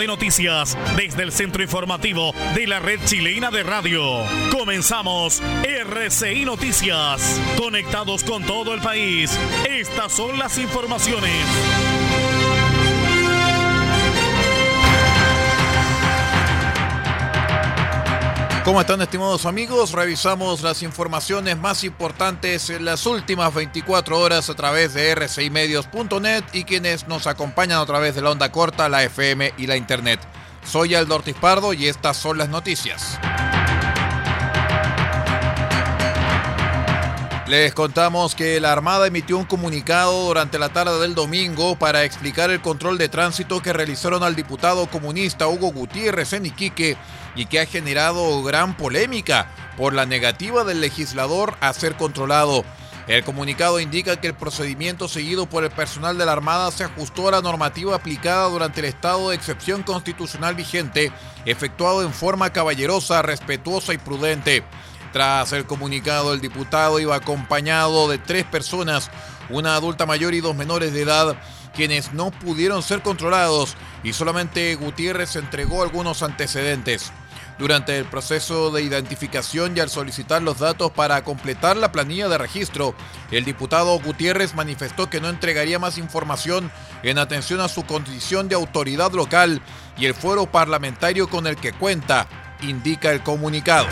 De noticias desde el centro informativo de la red chilena de radio. Comenzamos RCI Noticias. Conectados con todo el país. Estas son las informaciones. ¿Cómo están estimados amigos? Revisamos las informaciones más importantes en las últimas 24 horas a través de rcimedios.net y quienes nos acompañan a través de la onda corta, la FM y la Internet. Soy Aldo Ortiz Pardo y estas son las noticias. Les contamos que la Armada emitió un comunicado durante la tarde del domingo para explicar el control de tránsito que realizaron al diputado comunista Hugo Gutiérrez en Iquique y que ha generado gran polémica por la negativa del legislador a ser controlado. El comunicado indica que el procedimiento seguido por el personal de la Armada se ajustó a la normativa aplicada durante el estado de excepción constitucional vigente, efectuado en forma caballerosa, respetuosa y prudente. Tras el comunicado, el diputado iba acompañado de tres personas, una adulta mayor y dos menores de edad, quienes no pudieron ser controlados y solamente Gutiérrez entregó algunos antecedentes. Durante el proceso de identificación y al solicitar los datos para completar la planilla de registro, el diputado Gutiérrez manifestó que no entregaría más información en atención a su condición de autoridad local y el fuero parlamentario con el que cuenta, indica el comunicado.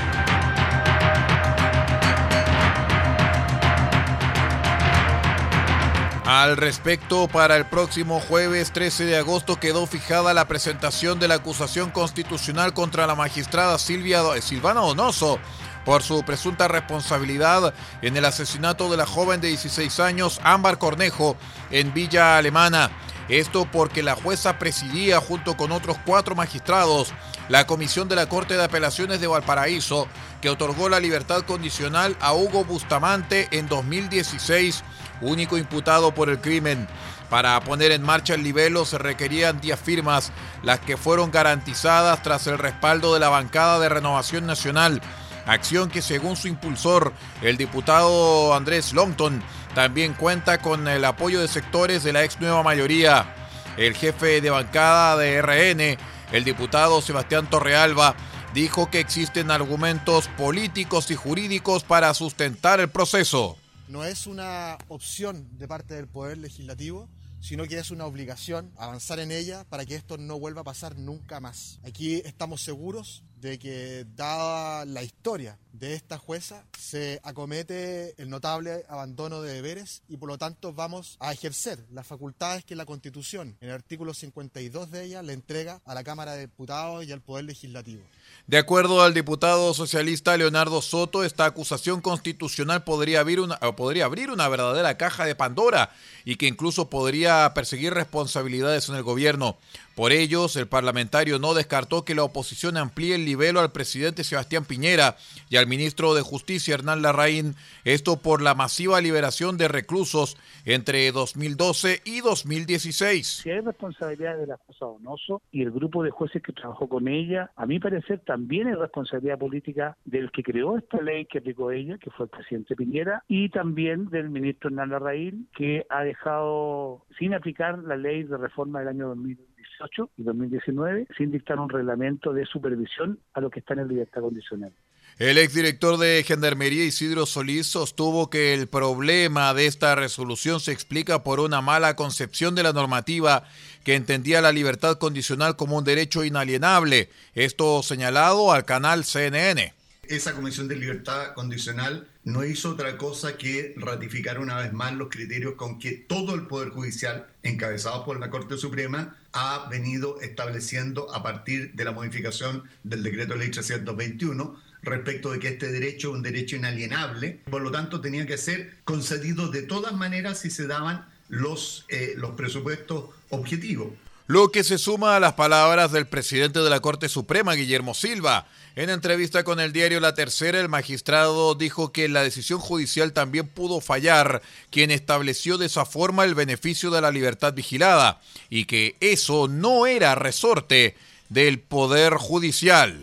Al respecto, para el próximo jueves 13 de agosto quedó fijada la presentación de la acusación constitucional contra la magistrada Silvia Silvana Donoso por su presunta responsabilidad en el asesinato de la joven de 16 años Ámbar Cornejo en Villa Alemana. Esto porque la jueza presidía junto con otros cuatro magistrados la comisión de la Corte de Apelaciones de Valparaíso que otorgó la libertad condicional a Hugo Bustamante en 2016 único imputado por el crimen. Para poner en marcha el libelo se requerían 10 firmas, las que fueron garantizadas tras el respaldo de la bancada de Renovación Nacional, acción que según su impulsor, el diputado Andrés Longton, también cuenta con el apoyo de sectores de la ex nueva mayoría. El jefe de bancada de RN, el diputado Sebastián Torrealba, dijo que existen argumentos políticos y jurídicos para sustentar el proceso no es una opción de parte del Poder Legislativo, sino que es una obligación avanzar en ella para que esto no vuelva a pasar nunca más. Aquí estamos seguros de que dada la historia de esta jueza se acomete el notable abandono de deberes y por lo tanto vamos a ejercer las facultades que la Constitución en el artículo 52 de ella le entrega a la Cámara de Diputados y al Poder Legislativo. De acuerdo al diputado socialista Leonardo Soto, esta acusación constitucional podría abrir, una, podría abrir una verdadera caja de Pandora y que incluso podría perseguir responsabilidades en el gobierno. Por ellos, el parlamentario no descartó que la oposición amplíe el nivel al presidente Sebastián Piñera y al ministro de Justicia Hernán Larraín, esto por la masiva liberación de reclusos entre 2012 y 2016. Si hay responsabilidad de la jueza Donoso y el grupo de jueces que trabajó con ella, a mi parecer también hay responsabilidad política del que creó esta ley que aplicó ella, que fue el presidente Piñera, y también del ministro Hernán Larraín, que ha dejado sin aplicar la ley de reforma del año 2000 y 2019 sin dictar un reglamento de supervisión a los que están en libertad condicional. El exdirector de Gendarmería Isidro Solís sostuvo que el problema de esta resolución se explica por una mala concepción de la normativa que entendía la libertad condicional como un derecho inalienable. Esto señalado al canal CNN. Esa Comisión de Libertad Condicional no hizo otra cosa que ratificar una vez más los criterios con que todo el Poder Judicial, encabezado por la Corte Suprema, ha venido estableciendo a partir de la modificación del decreto ley 321 respecto de que este derecho es un derecho inalienable, por lo tanto tenía que ser concedido de todas maneras si se daban los, eh, los presupuestos objetivos. Lo que se suma a las palabras del presidente de la Corte Suprema, Guillermo Silva. En entrevista con el diario La Tercera, el magistrado dijo que la decisión judicial también pudo fallar quien estableció de esa forma el beneficio de la libertad vigilada y que eso no era resorte del Poder Judicial.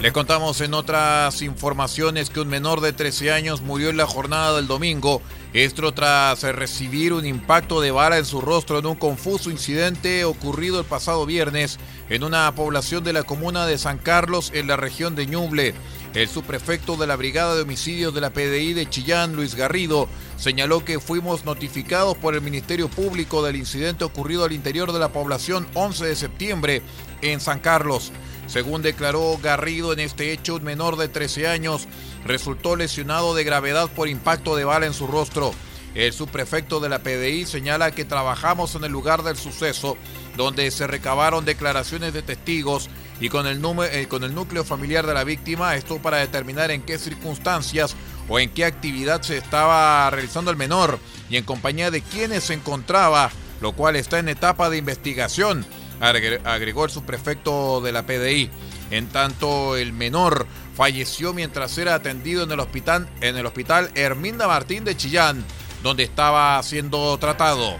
Le contamos en otras informaciones que un menor de 13 años murió en la jornada del domingo, esto tras recibir un impacto de bala en su rostro en un confuso incidente ocurrido el pasado viernes en una población de la comuna de San Carlos en la región de Ñuble. El subprefecto de la Brigada de Homicidios de la PDI de Chillán, Luis Garrido, señaló que fuimos notificados por el Ministerio Público del incidente ocurrido al interior de la población 11 de septiembre en San Carlos. Según declaró Garrido en este hecho, un menor de 13 años resultó lesionado de gravedad por impacto de bala en su rostro. El subprefecto de la PDI señala que trabajamos en el lugar del suceso, donde se recabaron declaraciones de testigos y con el, eh, con el núcleo familiar de la víctima, esto para determinar en qué circunstancias o en qué actividad se estaba realizando el menor y en compañía de quienes se encontraba, lo cual está en etapa de investigación agregó el subprefecto de la PDI. En tanto, el menor falleció mientras era atendido en el hospital, en el hospital Herminda Martín de Chillán, donde estaba siendo tratado.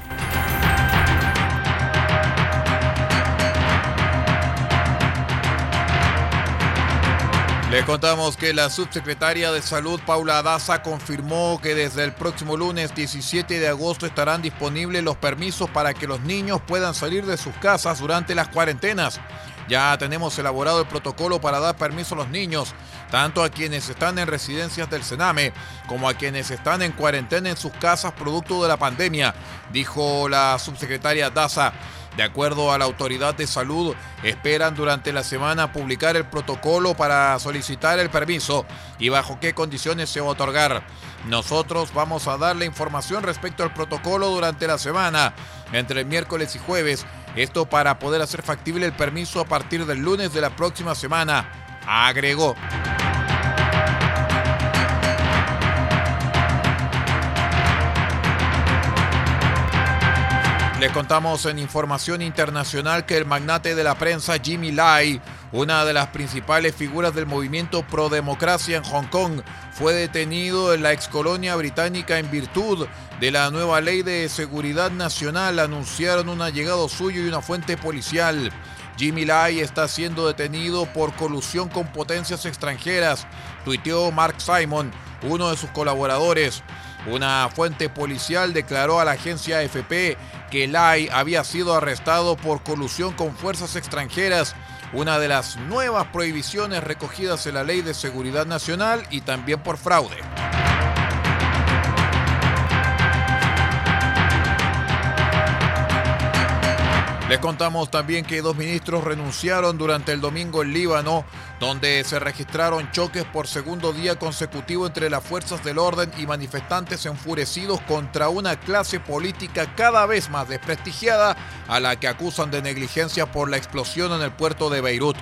Le contamos que la subsecretaria de Salud, Paula Daza, confirmó que desde el próximo lunes 17 de agosto estarán disponibles los permisos para que los niños puedan salir de sus casas durante las cuarentenas. Ya tenemos elaborado el protocolo para dar permiso a los niños, tanto a quienes están en residencias del Sename como a quienes están en cuarentena en sus casas producto de la pandemia, dijo la subsecretaria Daza. De acuerdo a la autoridad de salud, esperan durante la semana publicar el protocolo para solicitar el permiso y bajo qué condiciones se va a otorgar. Nosotros vamos a dar la información respecto al protocolo durante la semana, entre el miércoles y jueves, esto para poder hacer factible el permiso a partir del lunes de la próxima semana, agregó. Le contamos en información internacional que el magnate de la prensa Jimmy Lai, una de las principales figuras del movimiento pro democracia en Hong Kong, fue detenido en la excolonia británica en virtud de la nueva ley de seguridad nacional, anunciaron un allegado suyo y una fuente policial. Jimmy Lai está siendo detenido por colusión con potencias extranjeras, tuiteó Mark Simon, uno de sus colaboradores. Una fuente policial declaró a la agencia AFP que Lai había sido arrestado por colusión con fuerzas extranjeras, una de las nuevas prohibiciones recogidas en la Ley de Seguridad Nacional y también por fraude. Les contamos también que dos ministros renunciaron durante el domingo en Líbano, donde se registraron choques por segundo día consecutivo entre las fuerzas del orden y manifestantes enfurecidos contra una clase política cada vez más desprestigiada a la que acusan de negligencia por la explosión en el puerto de Beirut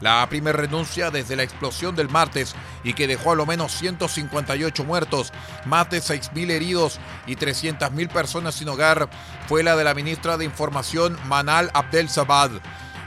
la primera renuncia desde la explosión del martes y que dejó a lo menos 158 muertos, más de 6.000 heridos y 300.000 personas sin hogar, fue la de la ministra de Información Manal Abdel Sabad.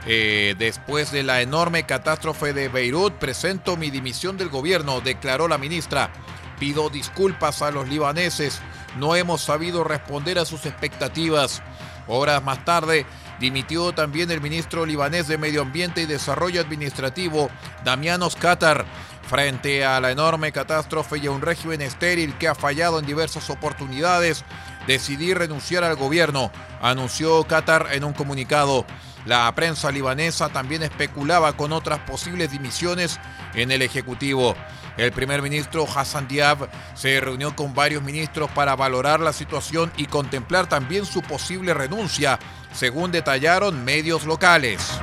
Eh, después de la enorme catástrofe de Beirut, presento mi dimisión del gobierno, declaró la ministra. Pido disculpas a los libaneses, no hemos sabido responder a sus expectativas. Horas más tarde, dimitió también el ministro libanés de Medio Ambiente y Desarrollo Administrativo, Damianos Qatar, frente a la enorme catástrofe y a un régimen estéril que ha fallado en diversas oportunidades. Decidí renunciar al gobierno, anunció Qatar en un comunicado. La prensa libanesa también especulaba con otras posibles dimisiones en el Ejecutivo. El primer ministro Hassan Diab se reunió con varios ministros para valorar la situación y contemplar también su posible renuncia, según detallaron medios locales.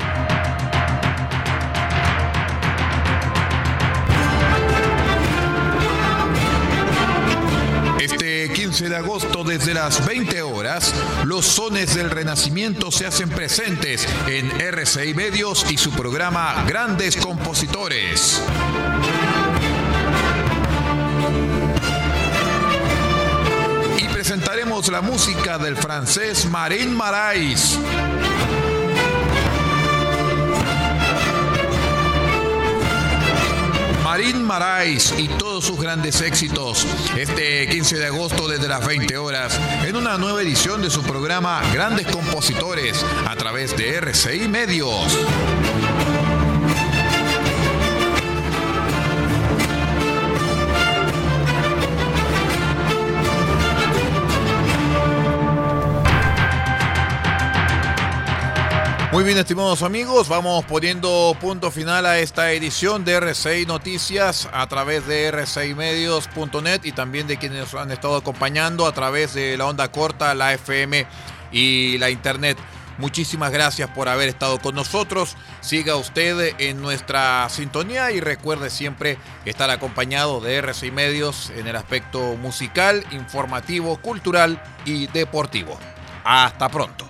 Este 15 de agosto desde las 20 horas, los sones del Renacimiento se hacen presentes en RCI Medios y su programa Grandes Compositores. Presentaremos la música del francés Marín Marais. Marín Marais y todos sus grandes éxitos este 15 de agosto desde las 20 horas en una nueva edición de su programa Grandes Compositores a través de RCI Medios. Muy bien, estimados amigos, vamos poniendo punto final a esta edición de RCI Noticias a través de rcimedios.net y también de quienes han estado acompañando a través de la onda corta, la FM y la Internet. Muchísimas gracias por haber estado con nosotros. Siga usted en nuestra sintonía y recuerde siempre estar acompañado de RCI Medios en el aspecto musical, informativo, cultural y deportivo. Hasta pronto.